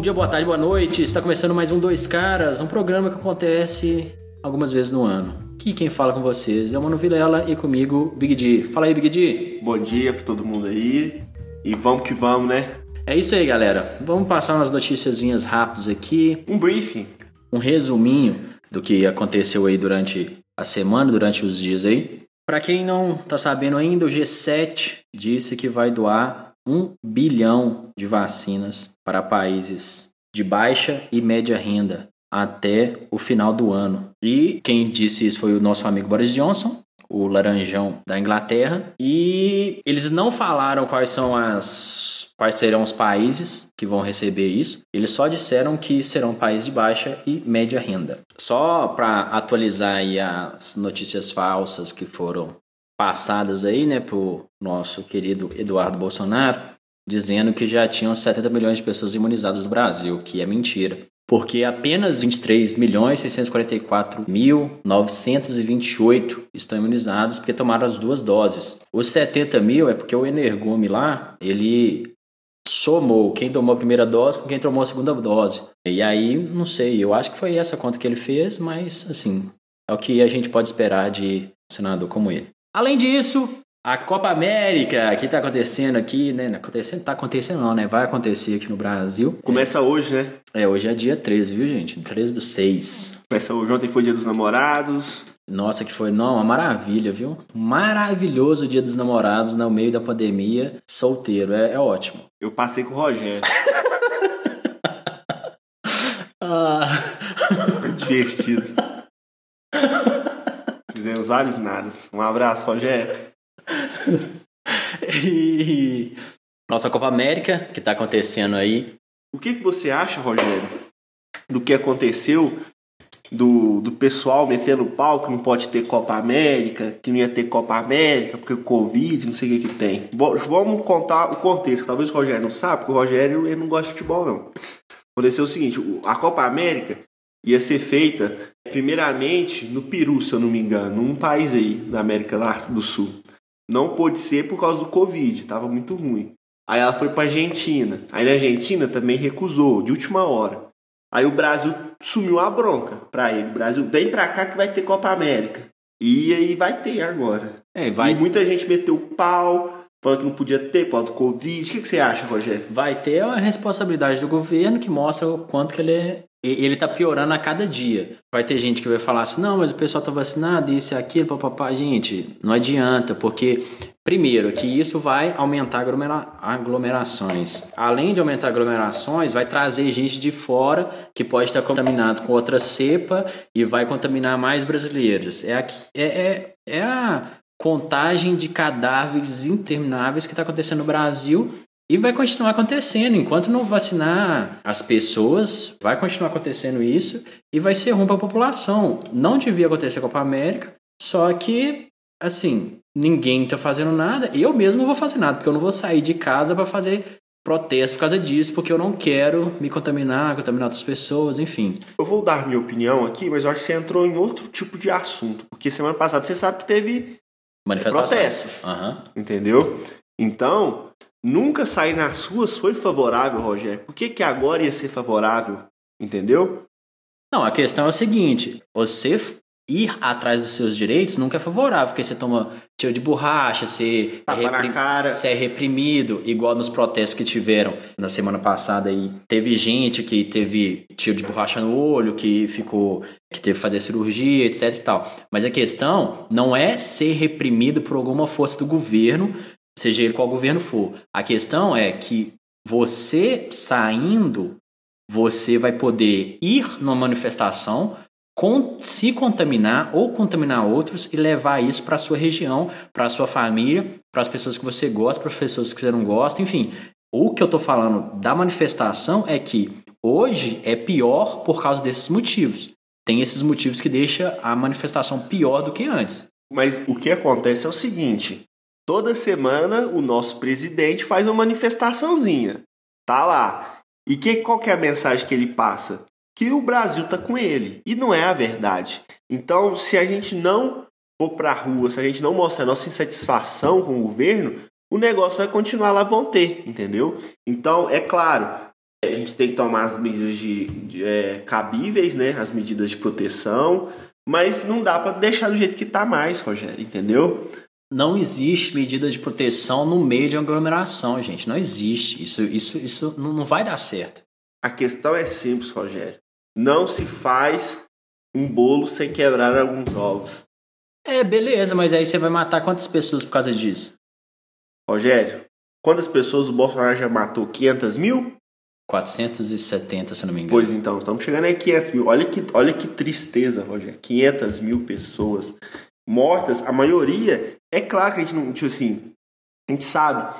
Bom dia, boa tarde, boa noite. Está começando mais um Dois Caras, um programa que acontece algumas vezes no ano. Aqui quem fala com vocês é o Mano Vilela e comigo, Big D. Fala aí, Big D. Bom dia para todo mundo aí. E vamos que vamos, né? É isso aí, galera. Vamos passar umas noticiazinhas rápidas aqui. Um briefing. Um resuminho do que aconteceu aí durante a semana, durante os dias aí. Para quem não tá sabendo ainda, o G7 disse que vai doar um bilhão de vacinas para países de baixa e média renda até o final do ano. E quem disse isso foi o nosso amigo Boris Johnson, o laranjão da Inglaterra, e eles não falaram quais são as quais serão os países que vão receber isso. Eles só disseram que serão países de baixa e média renda. Só para atualizar aí as notícias falsas que foram passadas aí, né, pro nosso querido Eduardo Bolsonaro, dizendo que já tinham 70 milhões de pessoas imunizadas no Brasil, que é mentira. Porque apenas 23 milhões 644 mil 928 estão imunizados porque tomaram as duas doses. Os 70 mil é porque o Energume lá, ele somou quem tomou a primeira dose com quem tomou a segunda dose. E aí, não sei, eu acho que foi essa conta que ele fez, mas assim, é o que a gente pode esperar de um senador como ele. Além disso, a Copa América, que está acontecendo aqui, né? Acontecendo, tá acontecendo não, né? Vai acontecer aqui no Brasil. Começa é. hoje, né? É, hoje é dia 13, viu, gente? 13 do 6. Começa hoje, ontem foi dia dos namorados. Nossa, que foi, não, uma maravilha, viu? Maravilhoso dia dos namorados no meio da pandemia, solteiro, é, é ótimo. Eu passei com o Rogério. ah. Divertido. Fizemos vários nadas. Um abraço, Rogério. e nossa Copa América, que tá acontecendo aí. O que, que você acha, Rogério, do que aconteceu do, do pessoal metendo pau que não pode ter Copa América, que não ia ter Copa América, porque o Covid, não sei o que que tem. Vamos contar o contexto, talvez o Rogério não sabe, porque o Rogério ele não gosta de futebol não. Aconteceu o seguinte, a Copa América ia ser feita primeiramente no Peru, se eu não me engano, num país aí da América do Sul. Não pôde ser por causa do Covid, estava muito ruim. Aí ela foi para Argentina. Aí na Argentina também recusou, de última hora. Aí o Brasil sumiu a bronca pra ele. O Brasil vem pra cá que vai ter Copa América. E aí vai ter agora. É, vai. E muita gente meteu o pau, falando que não podia ter por causa do Covid. O que, que você acha, Rogério? Vai ter a responsabilidade do governo que mostra o quanto que ele é ele tá piorando a cada dia. Vai ter gente que vai falar assim, não, mas o pessoal tá vacinado, isso e aquilo, papapá. Gente, não adianta, porque, primeiro, que isso vai aumentar aglomera aglomerações. Além de aumentar aglomerações, vai trazer gente de fora que pode estar contaminado com outra cepa e vai contaminar mais brasileiros. É, aqui, é, é, é a contagem de cadáveres intermináveis que está acontecendo no Brasil e vai continuar acontecendo. Enquanto não vacinar as pessoas, vai continuar acontecendo isso e vai ser ruim para a população. Não devia acontecer com a Copa América, só que, assim, ninguém está fazendo nada. Eu mesmo não vou fazer nada, porque eu não vou sair de casa para fazer protesto por causa disso, porque eu não quero me contaminar, contaminar outras pessoas, enfim. Eu vou dar minha opinião aqui, mas eu acho que você entrou em outro tipo de assunto. Porque semana passada você sabe que teve manifestações. Uhum. Entendeu? Então, Nunca sair nas ruas foi favorável, Rogério. Por que, que agora ia ser favorável? Entendeu? Não, a questão é o seguinte: você ir atrás dos seus direitos nunca é favorável, porque você toma tiro de borracha, você, é, reprim... você é reprimido, igual nos protestos que tiveram na semana passada aí. Teve gente que teve tiro de borracha no olho, que ficou, que teve que fazer cirurgia, etc e tal. Mas a questão não é ser reprimido por alguma força do governo seja ele qual governo for. A questão é que você saindo, você vai poder ir numa manifestação, se contaminar ou contaminar outros e levar isso para a sua região, para a sua família, para as pessoas que você gosta, para as pessoas que você não gosta, enfim. O que eu estou falando da manifestação é que hoje é pior por causa desses motivos. Tem esses motivos que deixam a manifestação pior do que antes. Mas o que acontece é o seguinte: Toda semana o nosso presidente faz uma manifestaçãozinha. Tá lá. E que, qual que é a mensagem que ele passa? Que o Brasil tá com ele. E não é a verdade. Então, se a gente não for pra rua, se a gente não mostrar nossa insatisfação com o governo, o negócio vai continuar lá vão ter, entendeu? Então, é claro, A gente tem que tomar as medidas de, de é, cabíveis, né? As medidas de proteção, mas não dá para deixar do jeito que tá mais, Rogério, entendeu? Não existe medida de proteção no meio de aglomeração, gente. Não existe. Isso, isso, isso não vai dar certo. A questão é simples, Rogério. Não se faz um bolo sem quebrar alguns ovos. É, beleza, mas aí você vai matar quantas pessoas por causa disso? Rogério, quantas pessoas o Bolsonaro já matou? 500 mil? 470, se não me engano. Pois então, estamos chegando a 500 mil. Olha que, olha que tristeza, Rogério. 500 mil pessoas mortas. A maioria, é claro que a gente não. Tipo assim, a gente sabe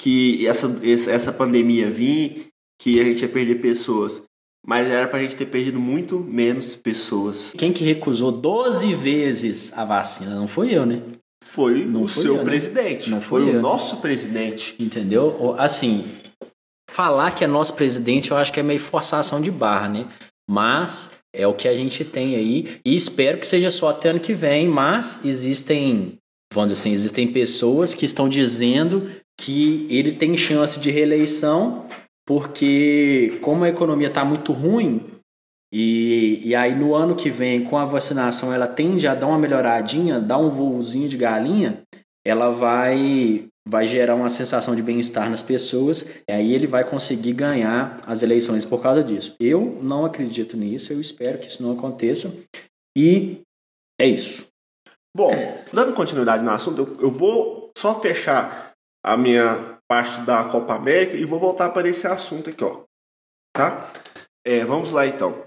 que essa, essa pandemia vir, que a gente ia perder pessoas. Mas era pra gente ter perdido muito menos pessoas. Quem que recusou 12 vezes a vacina? Não foi eu, né? Foi não o foi seu eu, né? presidente. Não foi, foi eu, o nosso presidente. Entendeu? Assim, falar que é nosso presidente eu acho que é meio forçação de barra, né? Mas é o que a gente tem aí e espero que seja só até ano que vem, mas existem, vamos dizer assim, existem pessoas que estão dizendo que ele tem chance de reeleição porque como a economia está muito ruim e, e aí no ano que vem com a vacinação ela tende a dar uma melhoradinha, dar um voozinho de galinha, ela vai vai gerar uma sensação de bem-estar nas pessoas, e aí ele vai conseguir ganhar as eleições por causa disso. Eu não acredito nisso, eu espero que isso não aconteça, e é isso. Bom, dando continuidade no assunto, eu, eu vou só fechar a minha parte da Copa América e vou voltar para esse assunto aqui, ó. Tá? É, vamos lá então.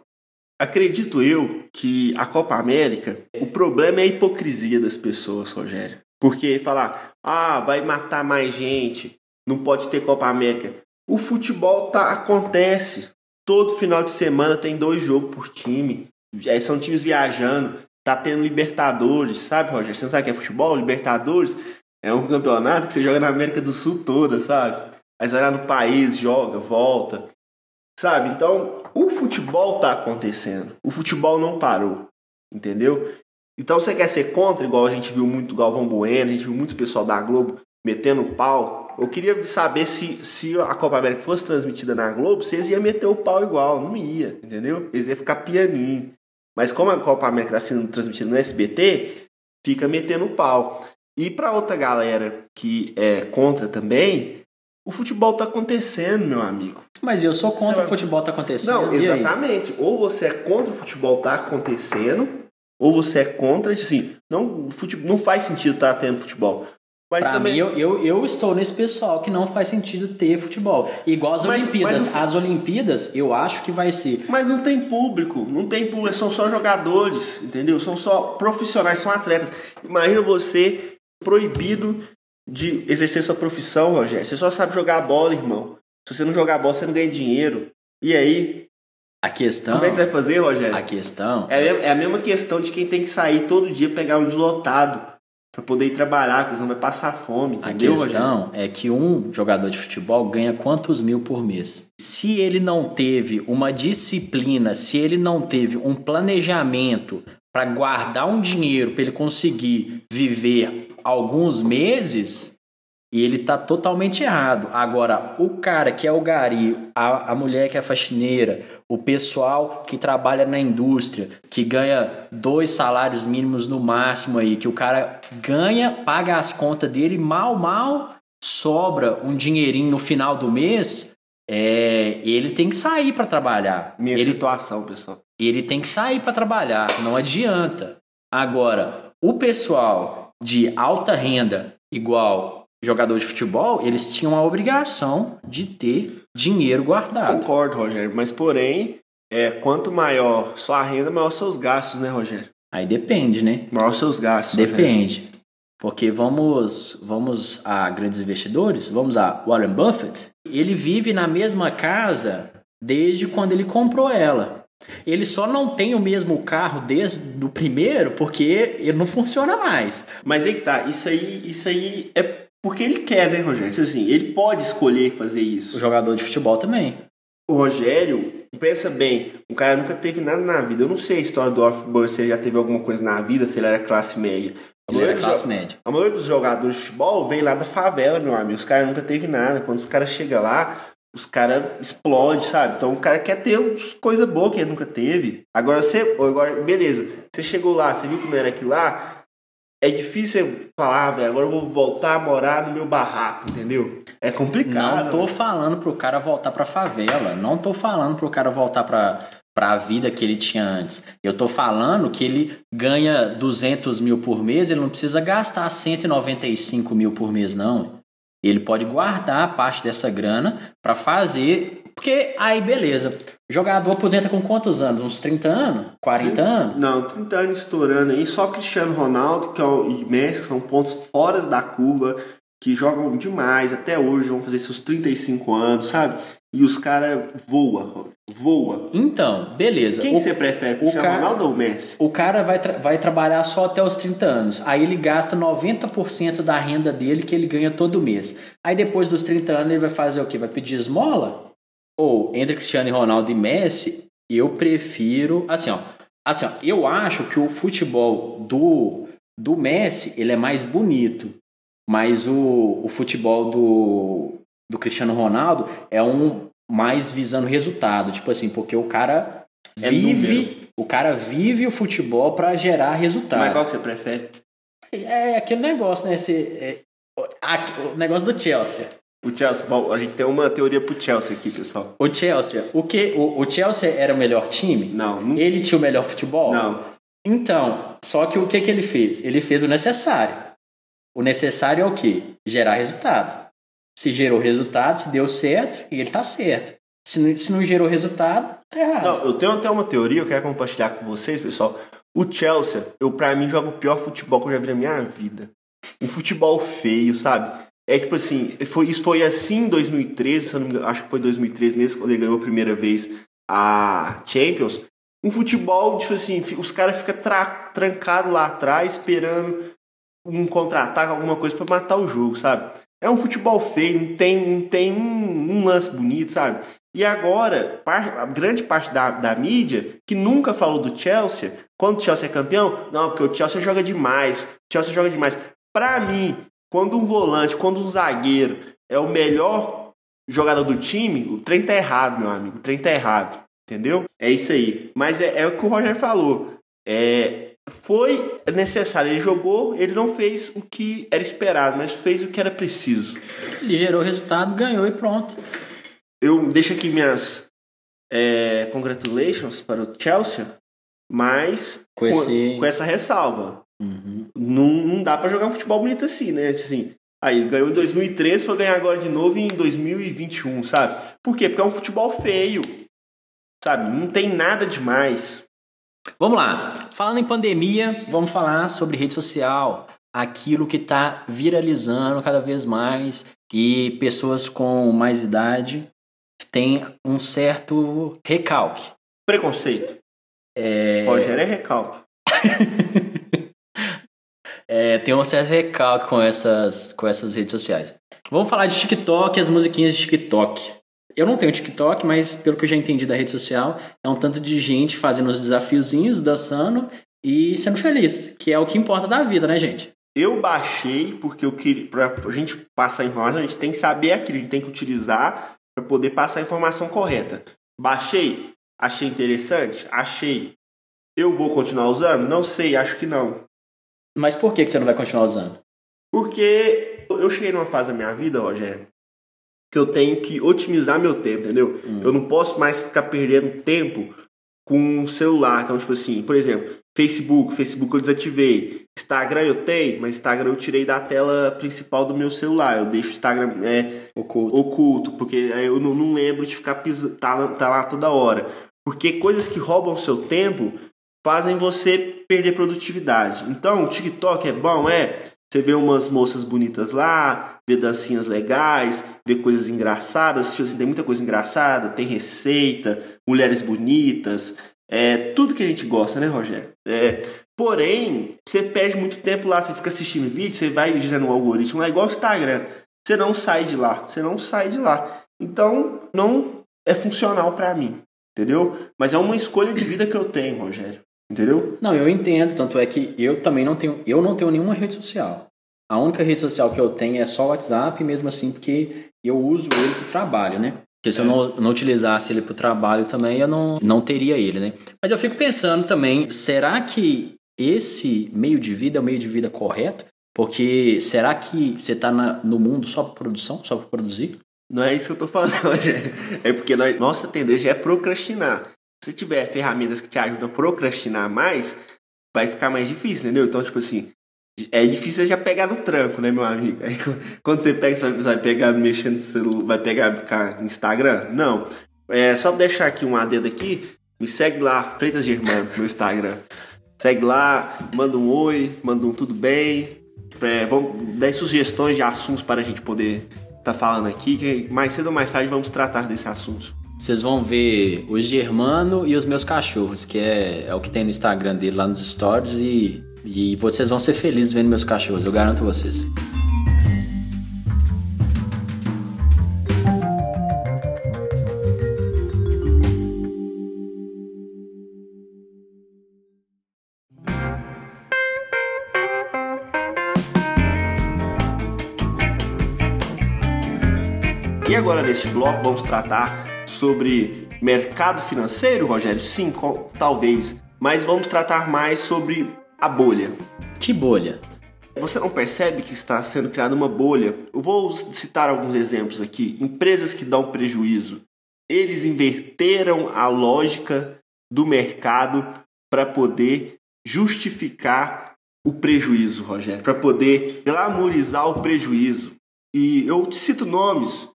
Acredito eu que a Copa América, o problema é a hipocrisia das pessoas, Rogério. Porque falar, ah, vai matar mais gente, não pode ter Copa América. O futebol tá acontece. Todo final de semana tem dois jogos por time. Aí são times viajando, tá tendo Libertadores, sabe, Rogério? Você não sabe o que é futebol? Libertadores é um campeonato que você joga na América do Sul toda, sabe? Você vai lá no país, joga, volta. Sabe? Então, o futebol tá acontecendo. O futebol não parou. Entendeu? Então você quer ser contra, igual a gente viu muito Galvão Bueno, a gente viu muito pessoal da Globo metendo pau. Eu queria saber se, se a Copa América fosse transmitida na Globo, vocês iam meter o pau igual. Não ia, entendeu? Eles iam ficar pianinho. Mas como a Copa América está sendo transmitida no SBT, fica metendo pau. E para outra galera que é contra também, o futebol tá acontecendo, meu amigo. Mas eu sou contra o futebol tá acontecendo. Não, exatamente. Ou você é contra o futebol tá acontecendo, ou você é contra, assim, não, futebol, não faz sentido estar tá tendo futebol. Mas pra também... mim, eu, eu, eu, estou nesse pessoal que não faz sentido ter futebol. Igual as mas, Olimpíadas. Mas As Olimpíadas, eu acho que vai ser. Mas não tem público, não tem público, são só jogadores, entendeu? São só profissionais, são atletas. Imagina você proibido de exercer sua profissão, Rogério. Você só sabe jogar bola, irmão. Se você não jogar bola, você não ganha dinheiro. E aí? A questão. Como é que você vai fazer, Rogério? A questão. É, é a mesma questão de quem tem que sair todo dia pegar um deslotado para poder ir trabalhar, porque senão vai passar fome, entendeu? A questão Rogério? é que um jogador de futebol ganha quantos mil por mês? Se ele não teve uma disciplina, se ele não teve um planejamento para guardar um dinheiro para ele conseguir viver alguns meses, e ele tá totalmente errado. Agora, o cara que é o gari, a, a mulher que é faxineira, o pessoal que trabalha na indústria, que ganha dois salários mínimos no máximo aí, que o cara ganha, paga as contas dele, mal, mal sobra um dinheirinho no final do mês, é, ele tem que sair para trabalhar. Minha ele, situação, pessoal. Ele tem que sair para trabalhar, não adianta. Agora, o pessoal de alta renda, igual jogador de futebol, eles tinham a obrigação de ter dinheiro guardado. Concordo, Rogério, mas porém, é, quanto maior sua renda, maior seus gastos, né, Rogério? Aí depende, né? Maior seus gastos. Depende. Rogério. Porque vamos, vamos a grandes investidores, vamos a Warren Buffett. Ele vive na mesma casa desde quando ele comprou ela. Ele só não tem o mesmo carro desde o primeiro porque ele não funciona mais. Mas aí que tá, isso aí, isso aí é porque ele quer, né, Rogério? Tipo assim, ele pode escolher fazer isso. O jogador de futebol também. O Rogério, pensa bem, o cara nunca teve nada na vida. Eu não sei a história do Warren se ele já teve alguma coisa na vida, se ele era classe média. Ele era classe média. A maioria dos jogadores de futebol vem lá da favela, meu amigo. Os caras nunca teve nada. Quando os caras chegam lá, os caras explodem, sabe? Então o cara quer ter coisa boa que ele nunca teve. Agora você, agora, beleza, você chegou lá, você viu como era aquilo lá, é difícil falar, velho, agora eu vou voltar a morar no meu barraco, entendeu? É complicado. Não tô véio. falando pro cara voltar pra favela. Não tô falando pro cara voltar pra, pra vida que ele tinha antes. Eu tô falando que ele ganha 200 mil por mês, ele não precisa gastar 195 mil por mês, não. Ele pode guardar parte dessa grana para fazer. Porque aí, beleza. O jogador aposenta com quantos anos? Uns 30 anos? 40 Sim. anos? Não, 30 anos estourando aí. Só Cristiano Ronaldo que é o, e Messi, que são pontos fora da curva, que jogam demais até hoje, vão fazer seus 35 anos, sabe? E os caras voa, voa. Então, beleza. Quem O- você prefere, Cristiano cara- Ronaldo ou Messi? O cara vai, tra- vai trabalhar só até os 30 anos. Aí ele gasta 90% da renda dele que ele ganha todo mês. Aí depois dos 30 anos ele vai fazer o quê? Vai pedir esmola? Ou entre Cristiano Ronaldo e Messi, eu prefiro. Assim, ó. Assim, ó. Eu acho que o futebol do, do Messi ele é mais bonito. Mas o, o futebol do, do Cristiano Ronaldo é um mais visando resultado. Tipo assim, porque o cara É vive. O cara vive o futebol para gerar resultado. Mas qual que você prefere? É aquele negócio, né? Esse, é, o negócio do Chelsea. O Chelsea. Bom, a gente tem uma teoria pro Chelsea aqui, pessoal. O Chelsea, o que? O, o Chelsea era o melhor time? Não. Ele tinha o melhor futebol? Não. Então, só que o que, que ele fez? Ele fez o necessário. O necessário é o quê? Gerar resultado. Se gerou resultado, se deu certo, e ele tá certo. Se não, se não gerou resultado, tá errado. Não, eu tenho até uma teoria, eu quero compartilhar com vocês, pessoal. O Chelsea, eu pra mim joga o pior futebol que eu já vi na minha vida. Um futebol feio, sabe? É tipo assim, foi, isso foi assim em 2013, se eu não me engano, acho que foi 2013 mesmo, quando ele ganhou a primeira vez a Champions. Um futebol, tipo assim, os caras ficam tra trancados lá atrás, esperando um contra-ataque, alguma coisa pra matar o jogo, sabe? É um futebol feio, não tem, não tem um, um lance bonito, sabe? E agora, par- a grande parte da, da mídia, que nunca falou do Chelsea, quando o Chelsea é campeão, não, porque o Chelsea joga demais, o Chelsea joga demais. Pra mim, quando um volante, quando um zagueiro é o melhor jogador do time, o trem tá errado, meu amigo, o trem tá errado, entendeu? É isso aí. Mas é, é o que o Roger falou. É, foi necessário, ele jogou, ele não fez o que era esperado, mas fez o que era preciso. Ele gerou resultado, ganhou e pronto. eu deixo aqui minhas é, congratulations para o Chelsea, mas Com esse- com essa ressalva. Uhum. Não, não dá pra jogar um futebol bonito assim, né? Assim, aí ganhou em 2013, foi ganhar agora de novo em 2021, sabe? Por quê? Porque é um futebol feio, sabe? Não tem nada demais. Vamos lá. Falando em pandemia, vamos falar sobre rede social. Aquilo que está viralizando cada vez mais e pessoas com mais idade têm um certo recalque. Preconceito. É, Rogério é recalque. é, tem um certo recalque com essas, com essas redes sociais. Vamos falar de TikTok e as musiquinhas de TikTok. Eu não tenho TikTok, mas pelo que eu já entendi da rede social, é um tanto de gente fazendo os desafiozinhos, dançando e sendo feliz, que é o que importa da vida, né, gente? Eu baixei porque eu queria. Pra a gente passar informação, a gente tem que saber aquilo, a gente tem que utilizar para poder passar a informação correta. Baixei, achei interessante, achei. Eu vou continuar usando? Não sei, acho que não. Mas por que que você não vai continuar usando? Porque eu cheguei numa fase da minha vida, Rogério, que eu tenho que otimizar meu tempo, entendeu? Hum. Eu não posso mais ficar perdendo tempo com o celular. Então, tipo assim, por exemplo, Facebook, Facebook eu desativei. Instagram eu tenho, mas Instagram eu tirei da tela principal do meu celular. Eu deixo o Instagram é, Oculto. oculto, porque aí eu não, não lembro de ficar pisa, tá, tá lá toda hora. Porque coisas que roubam o seu tempo fazem você perder produtividade. Então, o TikTok é bom, é. Você vê umas moças bonitas lá, vê dancinhas legais, vê coisas engraçadas. Tipo assim, tem muita coisa engraçada, tem receita, mulheres bonitas, é tudo que a gente gosta, né, Rogério? É, porém, você perde muito tempo lá, você fica assistindo vídeo, você vai girando o algoritmo lá, igual o Instagram. Você não sai de lá, você não sai de lá. Então, não é funcional pra mim, entendeu? Mas é uma escolha de vida que eu tenho, Rogério. Entendeu? Não, eu entendo, tanto é que eu também não tenho, eu não tenho nenhuma rede social. A única rede social que eu tenho é só o WhatsApp, mesmo assim, porque eu uso ele pro trabalho, né? Porque se é. eu não, não utilizasse ele para o trabalho também, eu não, não teria ele, né? Mas eu fico pensando também, será que esse meio de vida é o meio de vida correto? Porque será que você está no mundo só para produção, só para produzir? Não é isso que eu estou falando, gente. É porque nós, nossa tendência é procrastinar. Se tiver ferramentas que te ajudam a procrastinar mais, vai ficar mais difícil, entendeu? Então, tipo assim, é difícil já pegar no tranco, né, meu amigo? Aí, quando você pega, você vai pegar mexendo no celular, vai pegar ficar no Instagram? Não. É só deixar aqui um adendo aqui. Me segue lá, Freitas Germano, no Instagram. Segue lá, manda um oi, manda um tudo bem. É, vamos dar sugestões de assuntos para a gente poder estar tá falando aqui, que mais cedo ou mais tarde vamos tratar desse assunto. Vocês vão ver o Germano e os meus cachorros, que é, é o que tem no Instagram dele lá nos stories e e vocês vão ser felizes vendo meus cachorros, eu garanto vocês. E agora neste bloco vamos tratar sobre mercado financeiro, Rogério? Sim, talvez, mas vamos tratar mais sobre a bolha. Que bolha? Você não percebe que está sendo criada uma bolha? Eu vou citar alguns exemplos aqui. Empresas que dão prejuízo. Eles inverteram a lógica do mercado para poder justificar o prejuízo, Rogério, para poder glamourizar o prejuízo. E eu te cito nomes: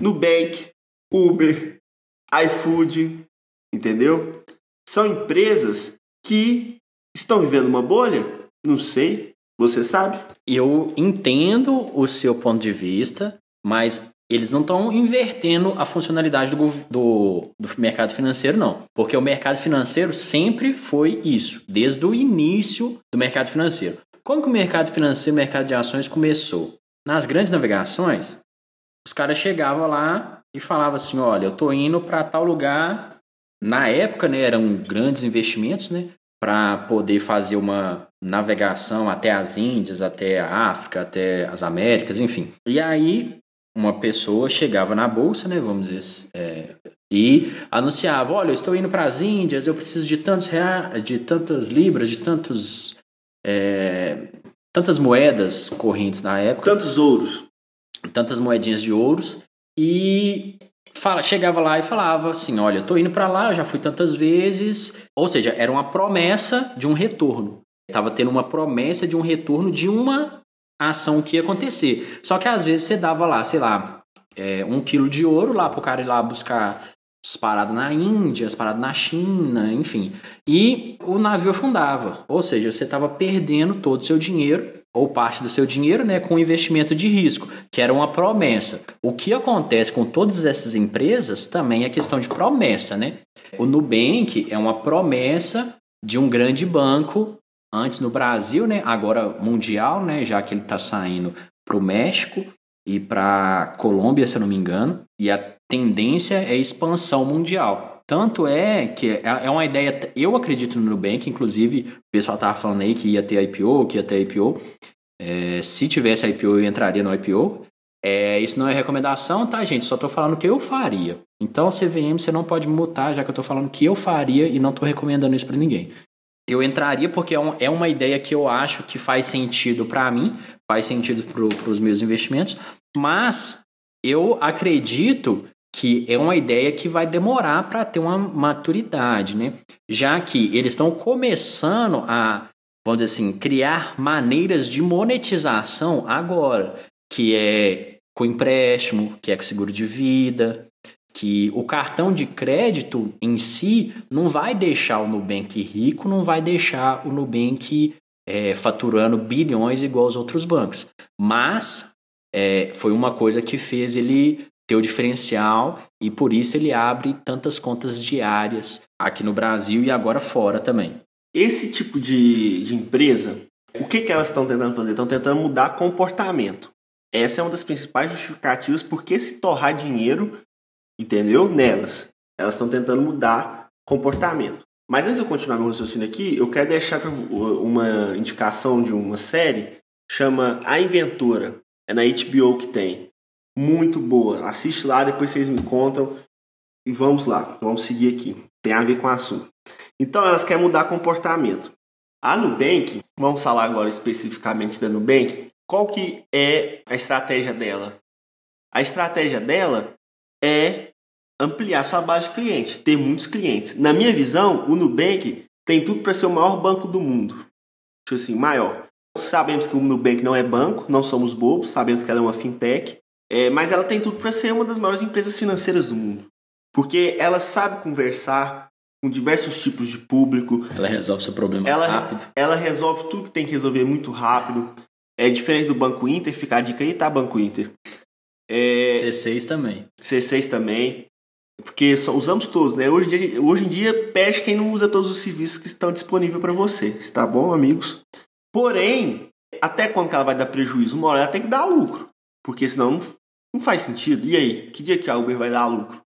Nubank, Uber, iFood, entendeu? São empresas que Estão vivendo uma bolha? Não sei. Você sabe? Eu entendo o seu ponto de vista, mas eles não estão invertendo a funcionalidade do, do, do, mercado financeiro, não. Porque o mercado financeiro sempre foi isso, desde o início do mercado financeiro. Como que o mercado financeiro, o mercado de ações começou? Nas grandes navegações, os caras chegavam lá e falavam assim: olha, eu estou indo para tal lugar. Na época, né, eram grandes investimentos, né? para poder fazer uma navegação até as Índias, até a África, até as Américas, enfim. E aí uma pessoa chegava na bolsa, né, vamos dizer, é, e anunciava, olha, eu estou indo para as Índias, eu preciso de tantos reais, de tantas libras, de tantos é, tantas moedas correntes na época, tantos ouros, tantas moedinhas de ouros e fala, chegava lá e falava assim: Olha, eu tô indo para lá, eu já fui tantas vezes. Ou seja, era uma promessa de um retorno. Tava tendo uma promessa de um retorno de uma ação que ia acontecer. Só que às vezes você dava lá, sei lá, é, um quilo de ouro lá pro cara ir lá buscar as paradas na Índia, as paradas na China, enfim. E o navio afundava. Ou seja, você estava perdendo todo o seu dinheiro ou parte do seu dinheiro, né, com investimento de risco, que era uma promessa. O que acontece com todas essas empresas também é questão de promessa, né? O Nubank é uma promessa de um grande banco, antes no Brasil, né, agora mundial, né, já que ele está saindo para o México e para Colômbia, se eu não me engano, e a tendência é expansão mundial. Tanto é que é, é uma ideia, eu acredito no Nubank, inclusive o pessoal estava falando aí que ia ter IPO, que ia ter IPO. É, se tivesse IPO, eu entraria no IPO. É, isso não é recomendação, tá, gente? Só estou falando que eu faria. Então, CVM, você não pode mutar, já que eu estou falando que eu faria e não estou recomendando isso para ninguém. Eu entraria porque é, um, é, uma ideia que eu acho que faz sentido para mim, faz sentido para os meus investimentos, mas eu acredito que é uma ideia que vai demorar para ter uma maturidade, né? Já que eles estão começando a, vamos dizer assim, criar maneiras de monetização agora, que é com empréstimo, que é com seguro de vida, que o cartão de crédito em si não vai deixar o Nubank rico, não vai deixar o Nubank é, faturando bilhões igual aos outros bancos. Mas é, foi uma coisa que fez ele ter o diferencial e por isso ele abre tantas contas diárias aqui no Brasil e agora fora também. Esse tipo de, de empresa, o que, que elas estão tentando fazer? Estão tentando mudar comportamento. Essa é uma das principais justificativas porque se torrar dinheiro, entendeu? Nelas. Elas estão tentando mudar comportamento. Mas antes de eu continuar meu raciocínio aqui, eu quero deixar uma indicação de uma série chama A Inventora. É na HBO que tem. Muito boa. Assiste lá, depois vocês me contam. E vamos lá, vamos seguir aqui. Tem a ver com o assunto. Então elas querem mudar comportamento. A Nubank, vamos falar agora especificamente da Nubank, qual que é a estratégia dela? A estratégia dela é ampliar sua base de clientes, ter muitos clientes. Na minha visão, o Nubank tem tudo para ser o maior banco do mundo. Tipo assim, maior. Sabemos que o Nubank não é banco, não somos bobos, sabemos que ela é uma fintech, é, mas ela tem tudo para ser uma das maiores empresas financeiras do mundo. Porque ela sabe conversar com diversos tipos de público. Ela resolve seu problema ela, rápido. Ela resolve tudo que tem que resolver muito rápido. É diferente do Banco Inter, fica a dica aí, tá, Banco Inter? É, C6 também. C6 também. Porque só usamos todos, né? Hoje em, dia, hoje em dia, perde quem não usa todos os serviços que estão disponíveis para você. Está bom, amigos? Porém, até quando ela vai dar prejuízo? Uma hora ela tem que dar lucro. Porque senão não, não faz sentido. E aí? Que dia que a Uber vai dar lucro?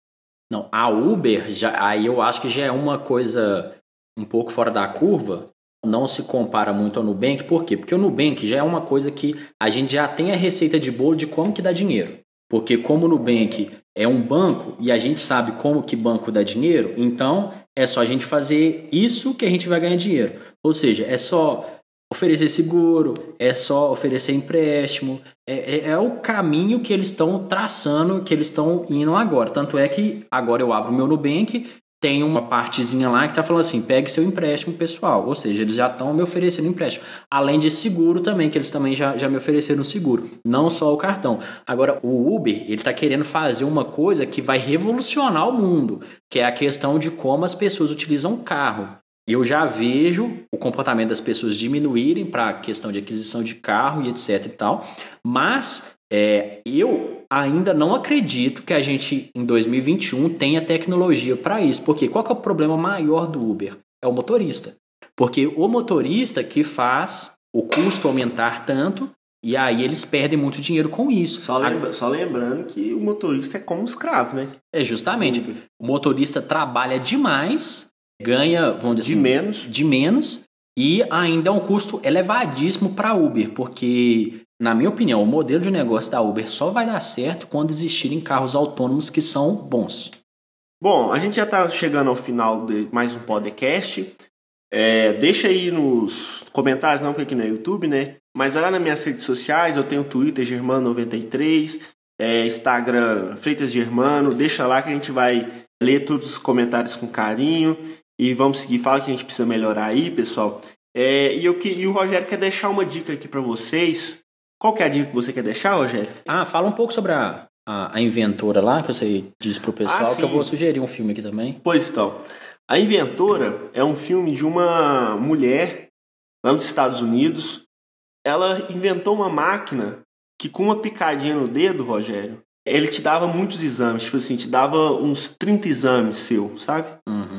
Não, a Uber, já, aí eu acho que já é uma coisa um pouco fora da curva. Não se compara muito ao Nubank. Por quê? Porque o Nubank já é uma coisa que a gente já tem a receita de bolo de como que dá dinheiro. Porque como o Nubank é um banco e a gente sabe como que banco dá dinheiro, então é só a gente fazer isso que a gente vai ganhar dinheiro. Ou seja, é só oferecer seguro, é só oferecer empréstimo, é, é, é o caminho que eles estão traçando, que eles estão indo agora. Tanto é que agora eu abro o meu Nubank tem uma partezinha lá que está falando assim, pegue seu empréstimo pessoal, ou seja, eles já estão me oferecendo empréstimo. Além de seguro também, que eles também já, já me ofereceram seguro, não só o cartão. Agora, o Uber, ele está querendo fazer uma coisa que vai revolucionar o mundo, que é a questão de como as pessoas utilizam carro. Eu já vejo o comportamento das pessoas diminuírem para a questão de aquisição de carro e etc e tal, mas é, eu ainda não acredito que a gente, em 2021, tenha tecnologia para isso. Porque qual é o problema maior do Uber? É o motorista. Porque o motorista que faz o custo aumentar tanto e aí eles perdem muito dinheiro com isso. Só, lembra, só lembrando que o motorista é como um escravo, né? É, justamente. O motorista trabalha demais, ganha, vamos dizer de assim, menos. De menos e ainda é um custo elevadíssimo para Uber, porque na minha opinião, o modelo de negócio da Uber só vai dar certo quando existirem carros autônomos que são bons. Bom, a gente já está chegando ao final de mais um podcast. É, deixa aí nos comentários, não que aqui no YouTube, né? Mas lá nas minhas redes sociais, eu tenho Twitter Germano93, é, Instagram Freitas Germano. Deixa lá que a gente vai ler todos os comentários com carinho e vamos seguir. Fala que a gente precisa melhorar aí, pessoal. É, e, eu, e o Rogério quer deixar uma dica aqui para vocês qual que é a dica que você quer deixar, Rogério? Ah, fala um pouco sobre a, a, a inventora lá, que você disse pro pessoal, ah, que eu vou sugerir um filme aqui também. Pois então. A Inventora é um filme de uma mulher lá nos Estados Unidos. Ela inventou uma máquina que com uma picadinha no dedo, Rogério, ele te dava muitos exames, tipo assim, te dava uns 30 exames seu, sabe?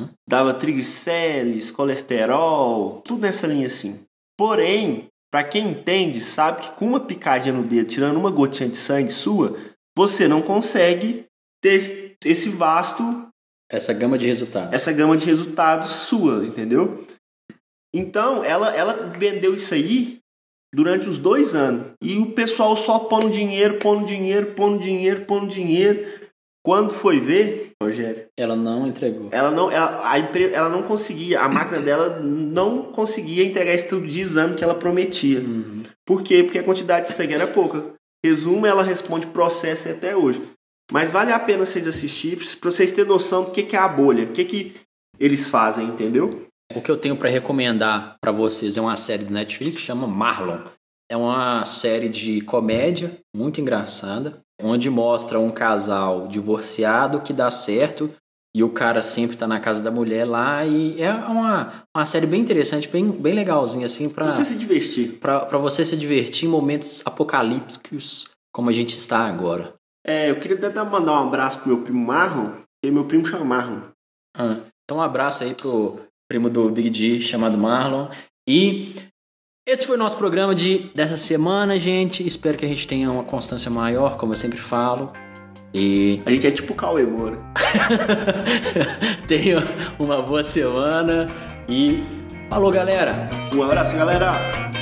Uhum. Dava triglicérides, colesterol, tudo nessa linha assim. Porém, para quem entende, sabe que com uma picadinha no dedo, tirando uma gotinha de sangue sua, você não consegue ter esse vasto. Essa gama de resultados. Essa gama de resultados sua, entendeu? Então, ela, ela vendeu isso aí durante os dois anos. E o pessoal só pondo dinheiro, pondo dinheiro, pondo dinheiro, pondo dinheiro. Quando foi ver, Rogério? Ela não entregou. Ela não, ela, a empresa, ela não conseguia, a máquina dela não conseguia entregar esse tipo de exame que ela prometia. Uhum. Por quê? Porque a quantidade de sangue era pouca. Resumo, ela responde processo até hoje. Mas vale a pena vocês assistirem para vocês terem noção do que, que é a bolha, o que, que eles fazem, entendeu? O que eu tenho para recomendar para vocês é uma série do Netflix que chama Marlon. É uma série de comédia muito engraçada onde mostra um casal divorciado que dá certo e o cara sempre tá na casa da mulher lá e é uma, uma série bem interessante, bem, bem legalzinha assim para você se divertir. Para você se divertir em momentos apocalípticos como a gente está agora. É, eu queria até mandar um abraço pro meu primo Marlon, e meu primo chama Marlon. Ah, então um abraço aí pro primo do Big D chamado Marlon e esse foi o nosso programa de, dessa semana, gente. Espero que a gente tenha uma constância maior, como eu sempre falo. E. A gente é tipo Cauê Moura. tenha uma boa semana e. Falou, galera! Um abraço, galera!